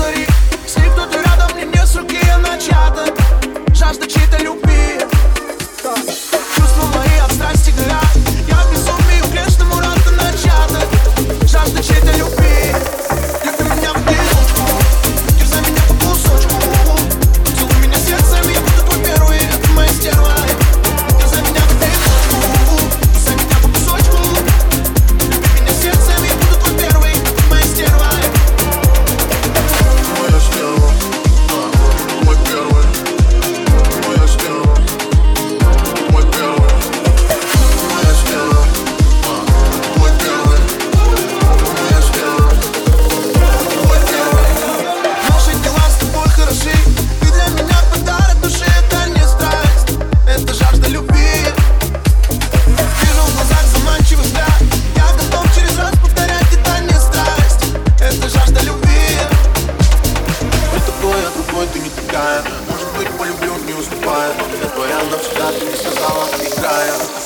зари Если кто-то рядом, мне не с руки, я начата. Игорь полюблю, не уступая. Без вариантов всегда ты не сказала, играя